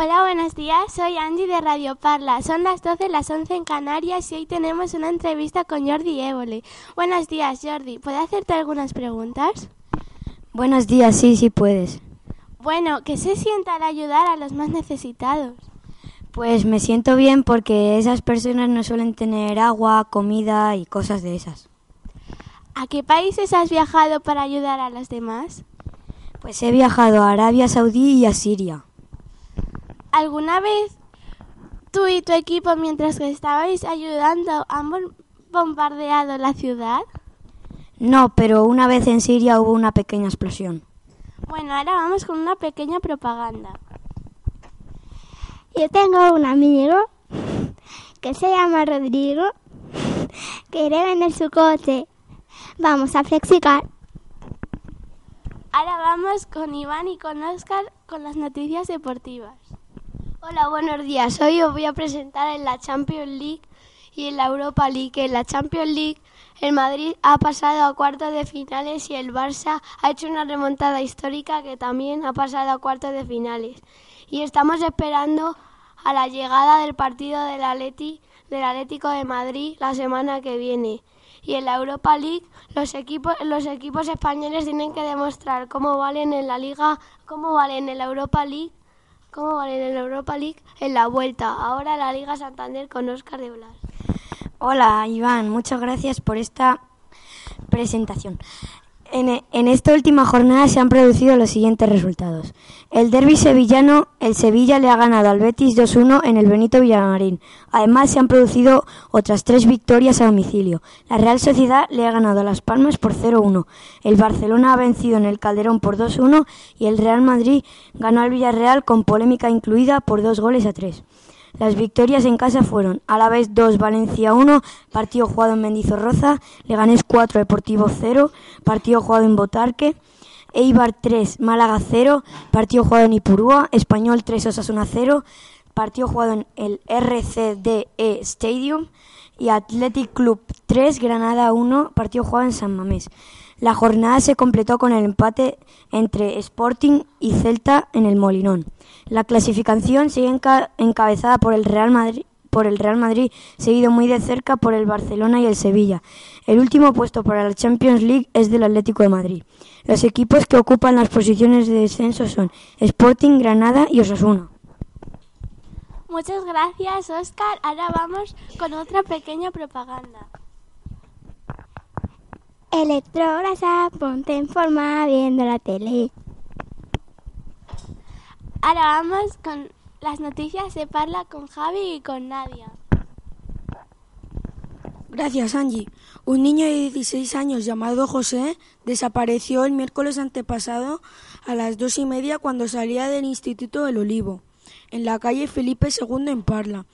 Hola, buenos días. Soy Andy de Radio Parla. Son las 12, las 11 en Canarias y hoy tenemos una entrevista con Jordi Évole. Buenos días, Jordi. ¿Puedo hacerte algunas preguntas? Buenos días, sí, sí puedes. Bueno, ¿qué se siente al ayudar a los más necesitados? Pues me siento bien porque esas personas no suelen tener agua, comida y cosas de esas. ¿A qué países has viajado para ayudar a los demás? Pues he viajado a Arabia Saudí y a Siria. ¿Alguna vez tú y tu equipo, mientras que estabais ayudando, han bombardeado la ciudad? No, pero una vez en Siria hubo una pequeña explosión. Bueno, ahora vamos con una pequeña propaganda. Yo tengo un amigo que se llama Rodrigo que quiere vender su coche. Vamos a flexicar. Ahora vamos con Iván y con Oscar con las noticias deportivas. Hola, buenos días. Hoy os voy a presentar en la Champions League y en la Europa League. En la Champions League, el Madrid ha pasado a cuartos de finales y el Barça ha hecho una remontada histórica que también ha pasado a cuartos de finales. Y estamos esperando a la llegada del partido del, Atleti, del Atlético de Madrid la semana que viene. Y en la Europa League los equipos, los equipos españoles tienen que demostrar cómo valen en la Liga, cómo valen en la Europa League cómo valen en la Europa League en la vuelta. Ahora la Liga Santander con Oscar de Blas. Hola Iván, muchas gracias por esta presentación. En, esta última jornada se han producido los siguientes resultados. El derby sevillano, el Sevilla le ha ganado al Betis 2-1 en el Benito Villamarín. Además se han producido otras tres victorias a domicilio. La Real Sociedad le ha ganado a Las Palmas por 0-1. El Barcelona ha vencido en el Calderón por 2-1 y el Real Madrid ganó al Villarreal con polémica incluida por dos goles a tres. Las victorias en casa fueron vez 2, Valencia 1, partido jugado en Mendizorroza, Leganés 4, Deportivo 0, partido jugado en Botarque, Eibar 3, Málaga 0, partido jugado en Ipurúa, Español 3, Osasuna 0, partido jugado en el RCDE Stadium y Athletic Club 3, Granada 1, partido jugado en San Mamés. La jornada se completó con el empate entre Sporting y Celta en el Molinón. La clasificación sigue encabezada por el Real Madrid por el Real Madrid, seguido muy de cerca por el Barcelona y el Sevilla. El último puesto para la Champions League es del Atlético de Madrid. Los equipos que ocupan las posiciones de descenso son Sporting, Granada y Osasuna. Muchas gracias, Oscar. Ahora vamos con otra pequeña propaganda. Electrograsa, ponte en forma viendo la tele. Ahora vamos con las noticias de Parla con Javi y con Nadia. Gracias, Angie. Un niño de 16 años llamado José desapareció el miércoles antepasado a las dos y media cuando salía del Instituto del Olivo, en la calle Felipe II en Parla.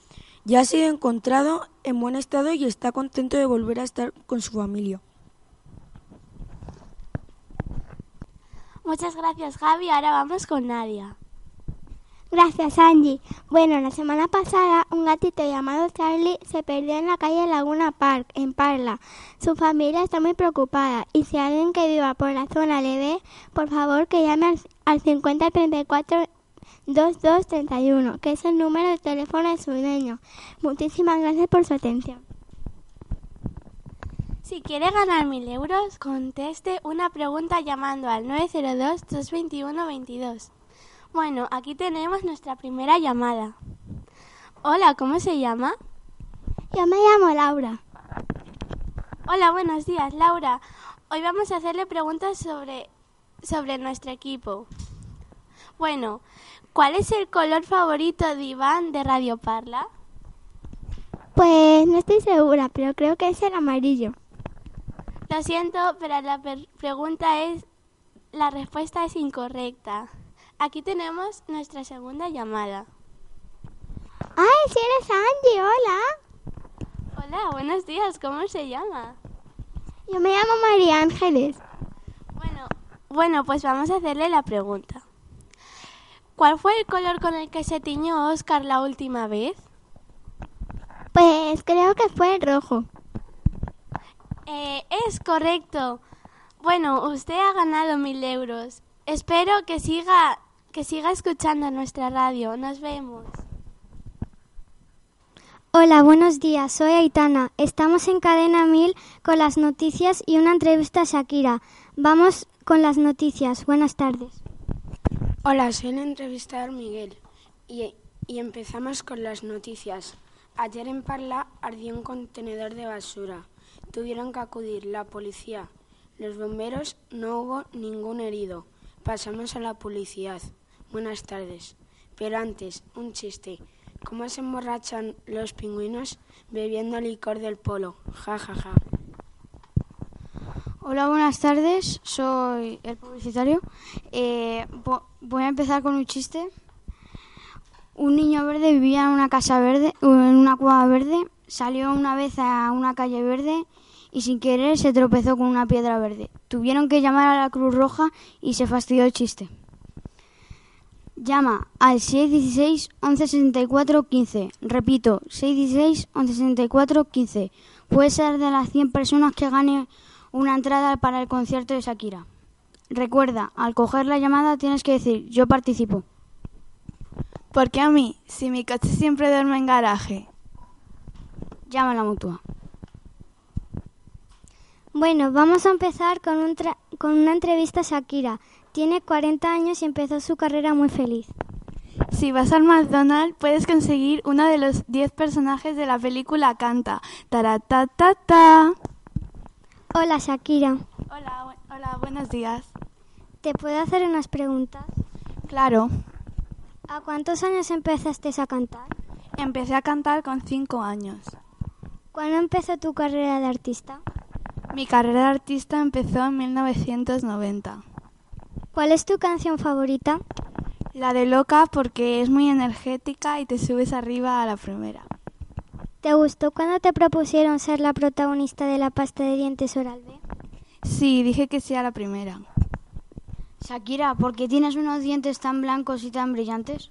Ya ha sido encontrado en buen estado y está contento de volver a estar con su familia. Muchas gracias, Javi. Ahora vamos con Nadia. Gracias, Angie. Bueno, la semana pasada un gatito llamado Charlie se perdió en la calle Laguna Park, en Parla. Su familia está muy preocupada y si alguien que viva por la zona le ve, por favor que llame al, al 5034 2231, que es el número de teléfono de su dueño. Muchísimas gracias por su atención. Si quiere ganar mil euros, conteste una pregunta llamando al 902-221-22. Bueno, aquí tenemos nuestra primera llamada. Hola, ¿cómo se llama? Yo me llamo Laura. Hola, buenos días, Laura. Hoy vamos a hacerle preguntas sobre, sobre nuestro equipo. Bueno, ¿cuál es el color favorito de Iván de Radio Parla? Pues no estoy segura, pero creo que es el amarillo. Lo siento, pero la pregunta es, la respuesta es incorrecta. Aquí tenemos nuestra segunda llamada. si eres Angie, hola. Hola, buenos días, ¿cómo se llama? Yo me llamo María Ángeles. Bueno, bueno, pues vamos a hacerle la pregunta. ¿Cuál fue el color con el que se tiñó Oscar la última vez? Pues creo que fue el rojo. Eh, es correcto. Bueno, usted ha ganado mil euros. Espero que siga, que siga escuchando nuestra radio. Nos vemos. Hola, buenos días. Soy Aitana. Estamos en Cadena 1000 con las noticias y una entrevista a Shakira. Vamos con las noticias. Buenas tardes. Hola, soy el entrevistador Miguel y, y empezamos con las noticias. Ayer en Parla ardió un contenedor de basura. Tuvieron que acudir la policía, los bomberos, no hubo ningún herido. Pasamos a la publicidad. Buenas tardes. Pero antes, un chiste. ¿Cómo se emborrachan los pingüinos? Bebiendo licor del polo. Ja, ja, ja. Hola, buenas tardes. Soy el publicitario. Eh, voy a empezar con un chiste. Un niño verde vivía en una casa verde, en una cueva verde. Salió una vez a una calle verde y sin querer se tropezó con una piedra verde. Tuvieron que llamar a la Cruz Roja y se fastidió el chiste. Llama al 616 1164 15. Repito, 616 1164 15. Puede ser de las 100 personas que gane una entrada para el concierto de Shakira. Recuerda, al coger la llamada tienes que decir yo participo. ¿Por qué a mí? Si mi coche siempre duerme en garaje. Llama a la mutua. Bueno, vamos a empezar con, un con una entrevista a Shakira. Tiene 40 años y empezó su carrera muy feliz. Si vas al McDonald's puedes conseguir uno de los 10 personajes de la película Canta. Taratatata. Hola Shakira. Hola, hola, buenos días. ¿Te puedo hacer unas preguntas? Claro. ¿A cuántos años empezaste a cantar? Empecé a cantar con 5 años. ¿Cuándo empezó tu carrera de artista? Mi carrera de artista empezó en 1990. ¿Cuál es tu canción favorita? La de Loca porque es muy energética y te subes arriba a la primera. ¿Te gustó cuando te propusieron ser la protagonista de la pasta de dientes Oral B? Sí, dije que sí a la primera. Shakira, ¿por qué tienes unos dientes tan blancos y tan brillantes?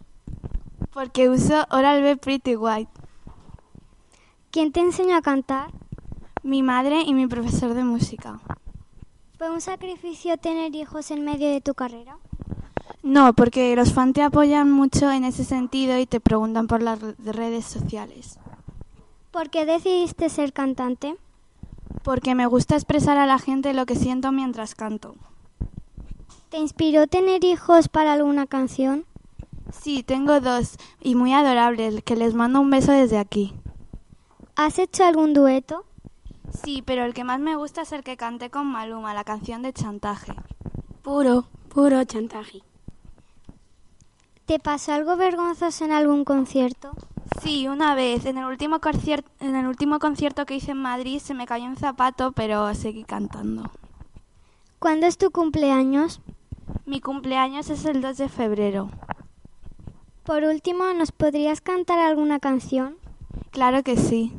Porque uso Oral B Pretty White. ¿Quién te enseñó a cantar? Mi madre y mi profesor de música. ¿Fue un sacrificio tener hijos en medio de tu carrera? No, porque los fans te apoyan mucho en ese sentido y te preguntan por las redes sociales. ¿Por qué decidiste ser cantante? Porque me gusta expresar a la gente lo que siento mientras canto. ¿Te inspiró tener hijos para alguna canción? Sí, tengo dos y muy adorables, que les mando un beso desde aquí. ¿Has hecho algún dueto? Sí, pero el que más me gusta es el que canté con Maluma, la canción de chantaje. Puro, puro chantaje. ¿Te pasó algo vergonzoso en algún concierto? Sí, una vez. En el último, concierto, en el último concierto que hice en Madrid se me cayó un zapato, pero seguí cantando. ¿Cuándo es tu cumpleaños? Mi cumpleaños es el 2 de febrero. Por último, ¿nos podrías cantar alguna canción? Claro que sí.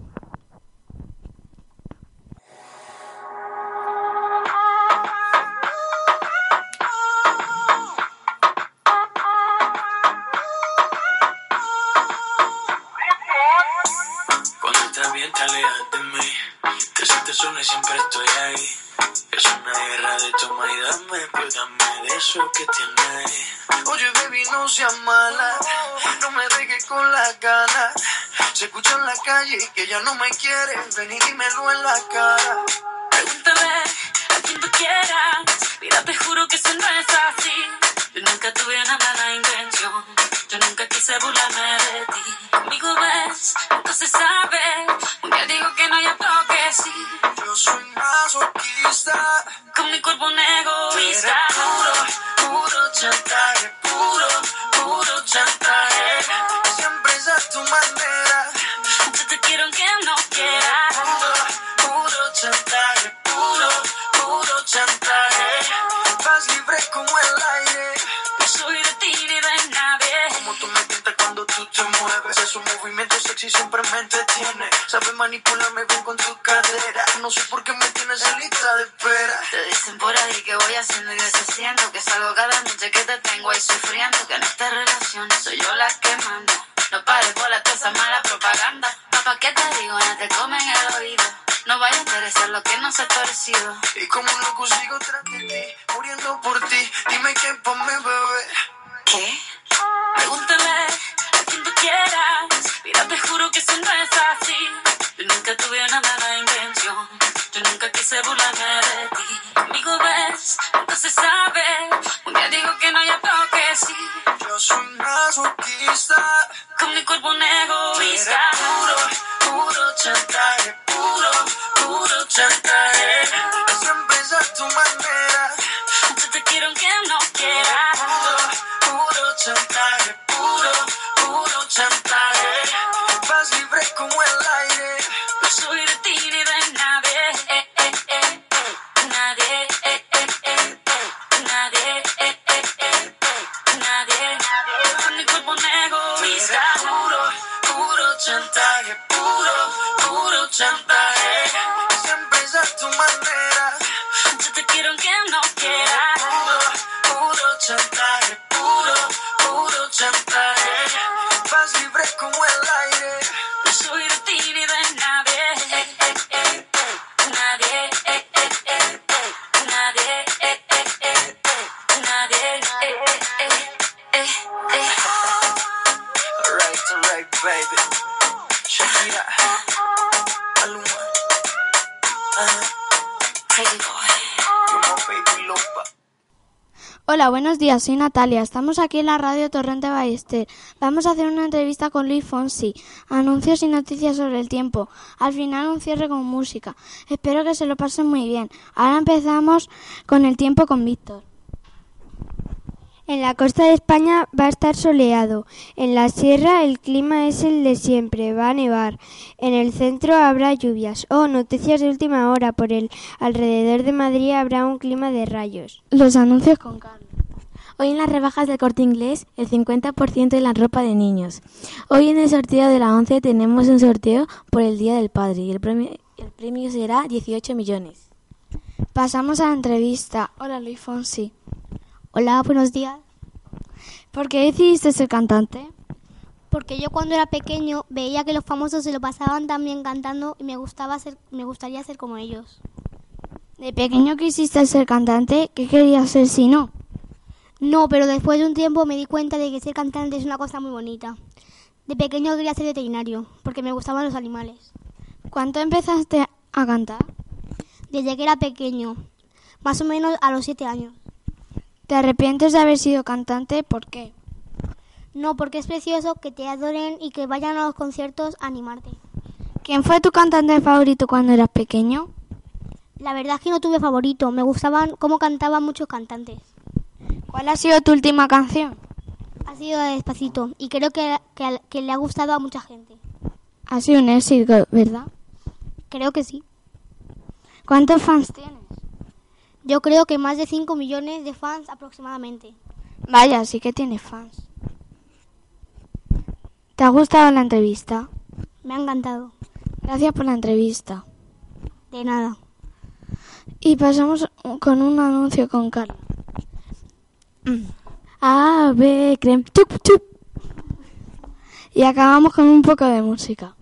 Que ya no me quieres, ven y dímelo en la cara. Pregúntame a quien tú quieras, mira, te juro que eso no es así. Yo nunca tuve una mala intención, yo nunca quise burlarme de ti. Conmigo ves, entonces sabe, un día digo que no, ya toque sí. Yo soy masoquista, con mi cuerpo un egoísta. Puro, puro chantaje, puro, puro chantaje. Manipularme Hola, buenos días, soy Natalia. Estamos aquí en la radio Torrente Ballester. Vamos a hacer una entrevista con Luis Fonsi. Anuncios y noticias sobre el tiempo. Al final un cierre con música. Espero que se lo pasen muy bien. Ahora empezamos con el tiempo con Víctor. En la costa de España va a estar soleado. En la sierra el clima es el de siempre, va a nevar. En el centro habrá lluvias. Oh, noticias de última hora. Por el alrededor de Madrid habrá un clima de rayos. Los anuncios con Carlos. Hoy en las rebajas del corte inglés, el 50% en la ropa de niños. Hoy en el sorteo de la 11 tenemos un sorteo por el Día del Padre y el premio, el premio será 18 millones. Pasamos a la entrevista. Hola, Luis Fonsi. Hola, buenos días. ¿Por qué decidiste ser cantante? Porque yo cuando era pequeño veía que los famosos se lo pasaban tan bien cantando y me gustaba ser, me gustaría ser como ellos. ¿De pequeño quisiste ser cantante? ¿Qué querías ser si no? No, pero después de un tiempo me di cuenta de que ser cantante es una cosa muy bonita. De pequeño quería ser veterinario, porque me gustaban los animales. ¿Cuánto empezaste a cantar? Desde que era pequeño, más o menos a los siete años. ¿Te arrepientes de haber sido cantante? ¿Por qué? No, porque es precioso que te adoren y que vayan a los conciertos a animarte. ¿Quién fue tu cantante favorito cuando eras pequeño? La verdad es que no tuve favorito, me gustaban cómo cantaban muchos cantantes. ¿Cuál ha sido tu última canción? Ha sido Despacito y creo que, que, que le ha gustado a mucha gente. Ha sido un éxito, ¿verdad? Creo que sí. ¿Cuántos fans tienes? Yo creo que más de 5 millones de fans aproximadamente. Vaya, sí que tienes fans. ¿Te ha gustado la entrevista? Me ha encantado. Gracias por la entrevista. De nada. Y pasamos con un anuncio con Carlos. A, B, crem, chup, chup. Y acabamos con un poco de música.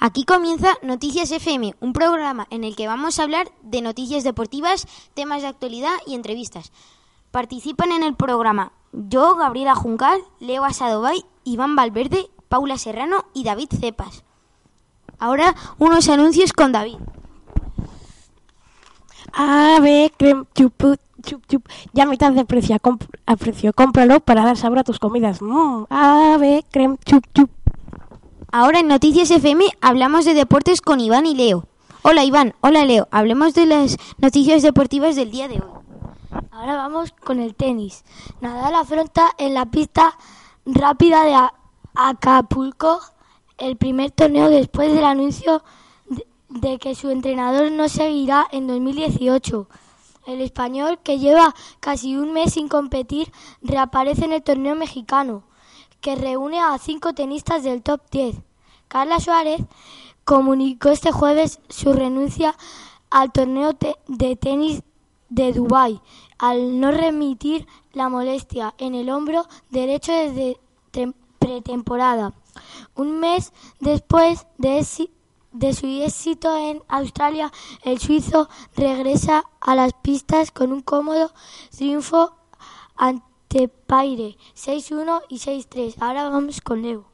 Aquí comienza Noticias FM, un programa en el que vamos a hablar de noticias deportivas, temas de actualidad y entrevistas. Participan en el programa yo, Gabriela Juncal, Leo Asadobay, Iván Valverde, Paula Serrano y David Cepas. Ahora unos anuncios con David. Ave, crem, chup, chup, chup. Ya a mitad de precio, a. Cómpralo para dar sabor a tus comidas. Mmm, ave, crem, chup, chup. Ahora en Noticias FM hablamos de deportes con Iván y Leo. Hola Iván, hola Leo. Hablemos de las noticias deportivas del día de hoy. Ahora vamos con el tenis. Nadal afronta en la pista rápida de Acapulco el primer torneo después del anuncio de, que su entrenador no seguirá en 2018. El español, que lleva casi un mes sin competir, reaparece en el torneo mexicano, que reúne a cinco tenistas del top 10. Carla Suárez comunicó este jueves su renuncia al torneo de tenis de Dubái al no remitir la molestia en el hombro derecho desde pretemporada. Un mes después de, de, su éxito en Australia, el suizo regresa a las pistas con un cómodo triunfo ante Paire 6-1 y 6-3. Ahora vamos con Leo.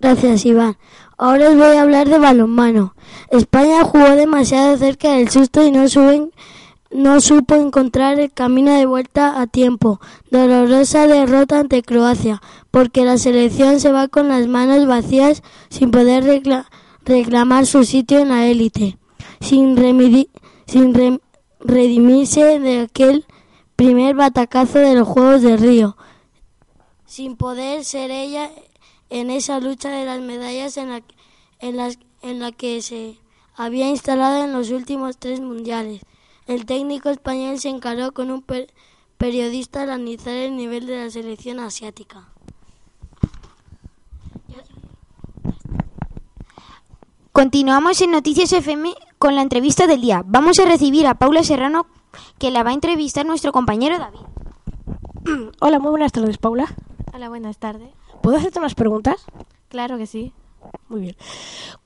Gracias, Iván. Ahora os voy a hablar de balonmano. España jugó demasiado cerca del susto y no suben no supo encontrar el camino de vuelta a tiempo. Dolorosa derrota ante Croacia, porque la selección se va con las manos vacías sin poder recla reclamar su sitio en la élite, sin, sin re redimirse de aquel primer batacazo de los Juegos de Río, sin poder ser ella en esa lucha de las medallas en la, en las, en la que se había instalado en los últimos tres mundiales. El técnico español se encaró con un per periodista al analizar el nivel de la selección asiática. Continuamos en Noticias FM con la entrevista del día. Vamos a recibir a Paula Serrano, que la va a entrevistar nuestro compañero David. Hola, muy buenas tardes, Paula. Hola, buenas tardes. ¿Puedo hacerte unas preguntas? Claro que sí. Muy bien.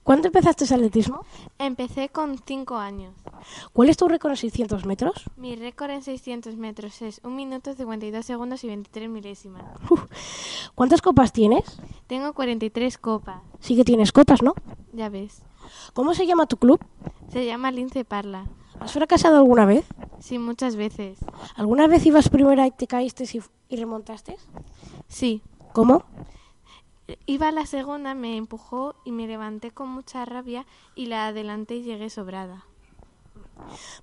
¿Cuándo empezaste el atletismo? Empecé con 5 años. ¿Cuál es tu récord en 600 metros? Mi récord en 600 metros es 1 minuto 52 segundos y 23 milésimas. Uf. ¿Cuántas copas tienes? Tengo 43 copas. Sí que tienes copas, ¿no? Ya ves. ¿Cómo se llama tu club? Se llama Lince Parla. ¿Has fracasado alguna vez? Sí, muchas veces. ¿Alguna vez ibas primera y te caíste y, y remontaste? Sí. ¿Cómo? Iba a la segunda, me empujó y me levanté con mucha rabia y la adelanté y llegué sobrada.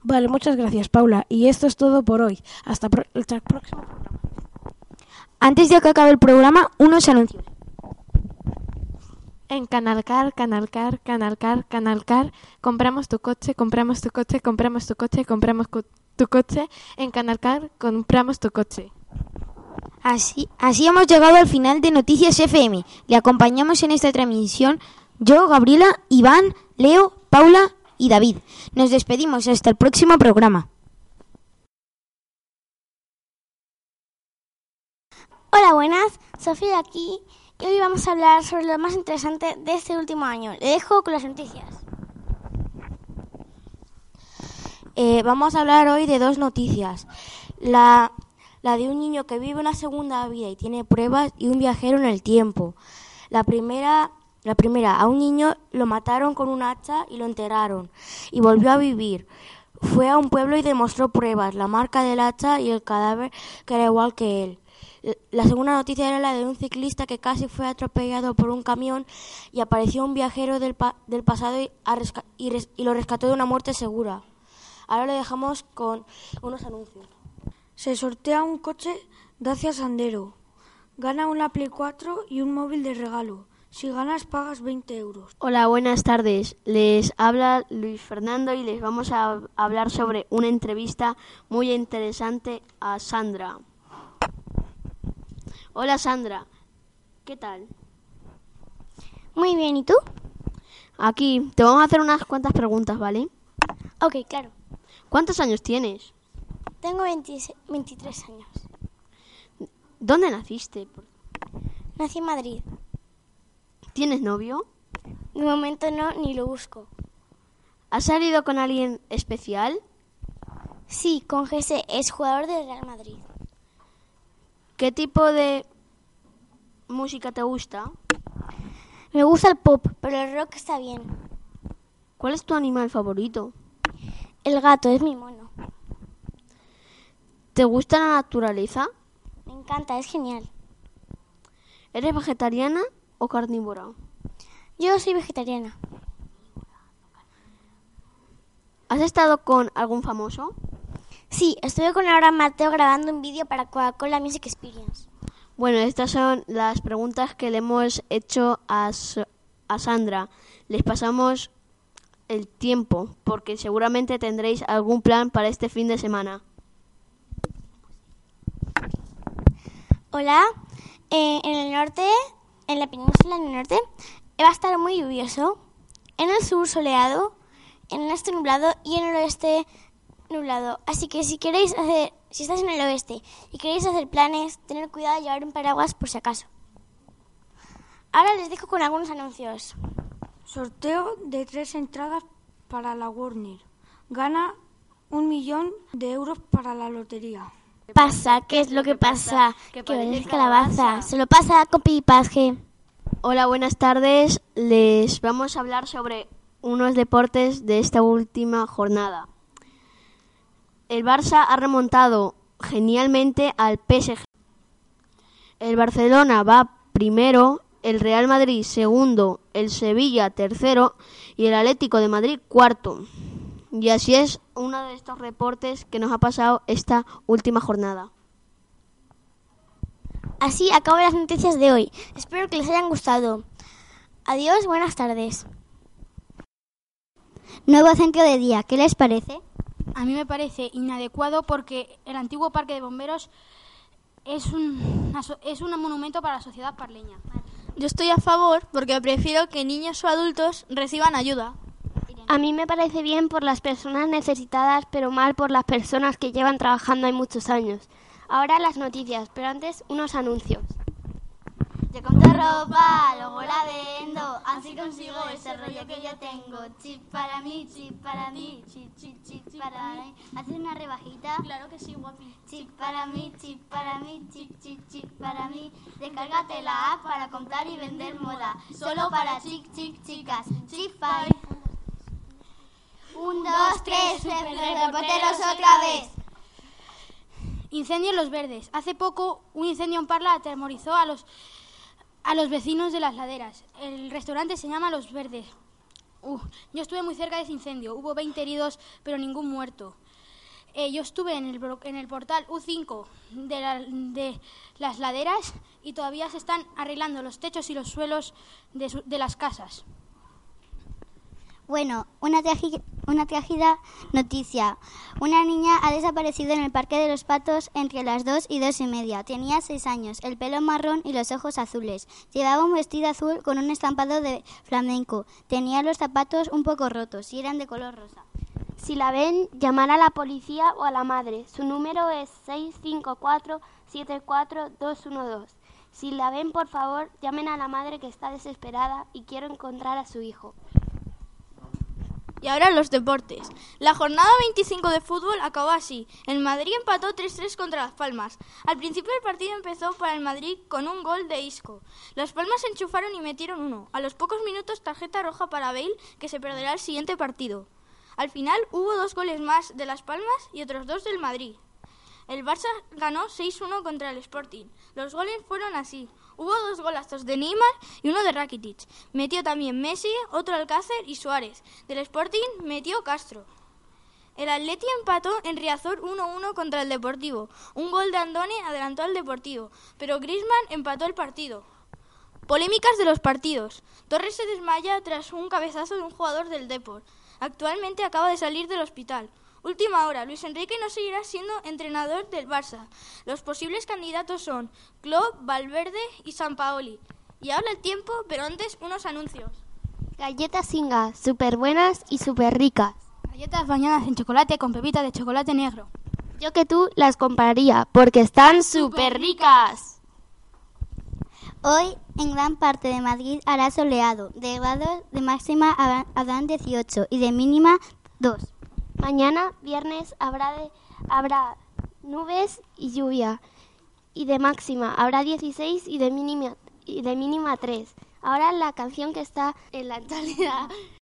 Vale, muchas gracias, Paula. Y esto es todo por hoy. Hasta pro el próximo programa. Antes de que acabe el programa, unos anuncios. En Canalcar, Canalcar, Canalcar, Canalcar, compramos tu coche, compramos tu coche, compramos tu coche, compramos co tu coche. En Canalcar, compramos tu coche. Así, así hemos llegado al final de Noticias FM. Le acompañamos en esta transmisión yo, Gabriela, Iván, Leo, Paula y David. Nos despedimos hasta el próximo programa. Hola, buenas. Sofía aquí. Y hoy vamos a hablar sobre lo más interesante de este último año. Le dejo con las noticias. Eh, vamos a hablar hoy de dos noticias. La la de un niño que vive una segunda vida y tiene pruebas y un viajero en el tiempo. La primera, la primera, a un niño lo mataron con un hacha y lo enterraron y volvió a vivir. Fue a un pueblo y demostró pruebas, la marca del hacha y el cadáver que era igual que él. La segunda noticia era la de un ciclista que casi fue atropellado por un camión y apareció un viajero del, pa del pasado y, y, y lo rescató de una muerte segura. Ahora lo dejamos con unos anuncios. Se sortea un coche Dacia Sandero. Gana una Play 4 y un móvil de regalo. Si ganas pagas 20 euros. Hola, buenas tardes. Les habla Luis Fernando y les vamos a hablar sobre una entrevista muy interesante a Sandra. Hola Sandra, ¿qué tal? Muy bien, ¿y tú? Aquí, te vamos a hacer unas cuantas preguntas, ¿vale? Ok, claro. ¿Cuántos años tienes? Tengo 20, 23 años. ¿Dónde naciste? Nací en Madrid. ¿Tienes novio? De momento no, ni lo busco. ¿Has salido con alguien especial? Sí, con Jesse, es jugador del Real Madrid. ¿Qué tipo de música te gusta? Me gusta el pop, pero el rock está bien. ¿Cuál es tu animal favorito? El gato es mi mono. ¿Te gusta la naturaleza? Me encanta, es genial. ¿Eres vegetariana o carnívora? Yo soy vegetariana. ¿Has estado con algún famoso? Sí, estuve con Laura Mateo grabando un vídeo para Coca-Cola Music Experience. Bueno, estas son las preguntas que le hemos hecho a, a Sandra. Les pasamos el tiempo porque seguramente tendréis algún plan para este fin de semana. Hola, eh, en el norte, en la península del norte, va a estar muy lluvioso. En el sur soleado, en el este nublado y en el oeste nublado. Así que si queréis hacer, si estás en el oeste y queréis hacer planes, tener cuidado de llevar un paraguas por si acaso. Ahora les dejo con algunos anuncios. Sorteo de tres entradas para la Warner. Gana un millón de euros para la lotería. Pasa, ¿qué es lo que pasa? Que parece calabaza. Se lo pasa con pipaje. Hola, buenas tardes. Les vamos a hablar sobre unos deportes de esta última jornada. El Barça ha remontado genialmente al PSG. El Barcelona va primero, el Real Madrid segundo, el Sevilla tercero y el Atlético de Madrid cuarto. Y así es uno de estos reportes que nos ha pasado esta última jornada. Así acaban las noticias de hoy. Espero que les hayan gustado. Adiós, buenas tardes. Nuevo centro de día, ¿qué les parece? A mí me parece inadecuado porque el antiguo parque de bomberos es un, es un monumento para la sociedad parleña. Yo estoy a favor porque prefiero que niños o adultos reciban ayuda. A mí me parece bien por las personas necesitadas, pero mal por las personas que llevan trabajando ahí muchos años. Ahora las noticias, pero antes unos anuncios. Te compro ropa, luego la vendo, así consigo ese rollo que yo tengo. Chip para mí, chip para mí, chip, chip, chip para mí. ¿Haces una rebajita? Claro que sí, guapi. Chip para mí, chip para mí, chip, chip, chip para mí. Descárgate la app para comprar y vender moda. Solo para chic, chic, chicas. Chip five. Un, dos, tres, reporteros otra vez. Incendio en Los Verdes. Hace poco un incendio en Parla atemorizó a los, a los vecinos de las laderas. El restaurante se llama Los Verdes. Uh, yo estuve muy cerca de ese incendio. Hubo 20 heridos, pero ningún muerto. Eh, yo estuve en el, en el portal U5 de, de, las laderas y todavía se están arreglando los techos y los suelos de, su, de las casas. Bueno, una, una trágica noticia. Una niña ha desaparecido en el Parque de los Patos entre las dos y dos y media. Tenía seis años, el pelo marrón y los ojos azules. Llevaba un vestido azul con un estampado de flamenco. Tenía los zapatos un poco rotos y eran de color rosa. Si la ven, llamar a la policía o a la madre. Su número es 654-74212. Si la ven, por favor, llamen a la madre que está desesperada y quiere encontrar a su hijo. Y ahora los deportes. La jornada 25 de fútbol acabó así. El Madrid empató 3-3 contra Las Palmas. Al principio el partido empezó para el Madrid con un gol de Isco. Las Palmas se enchufaron y metieron uno. A los pocos minutos tarjeta roja para Bale que se perderá el siguiente partido. Al final hubo dos goles más de Las Palmas y otros dos del Madrid. El Barça ganó 6-1 contra el Sporting. Los goles fueron así. Hubo dos golazos de Neymar y uno de Rakitic. Metió también Messi, otro Alcácer y Suárez. Del Sporting metió Castro. El Atleti empató en Riazor 1-1 contra el Deportivo. Un gol de Andone adelantó al Deportivo, pero Griezmann empató el partido. Polémicas de los partidos. Torres se desmaya tras un cabezazo de un jugador del Deport. Actualmente acaba de salir del hospital. Última hora, Luis Enrique no seguirá siendo entrenador del Barça. Los posibles candidatos son Klopp, Valverde y Sampaoli. Y habla el tiempo, pero antes unos anuncios. Galletas Singa, súper buenas y súper ricas. Galletas bañadas en chocolate con pepita de chocolate negro. Yo que tú las compraría, porque están súper ricas. Hoy en gran parte de Madrid hará soleado, de grados de máxima habrán 18 y de mínima 2. Mañana, viernes, habrá, de, habrá nubes y lluvia y de máxima habrá 16 y de mínima, y de mínima 3. Ahora la canción que está en la actualidad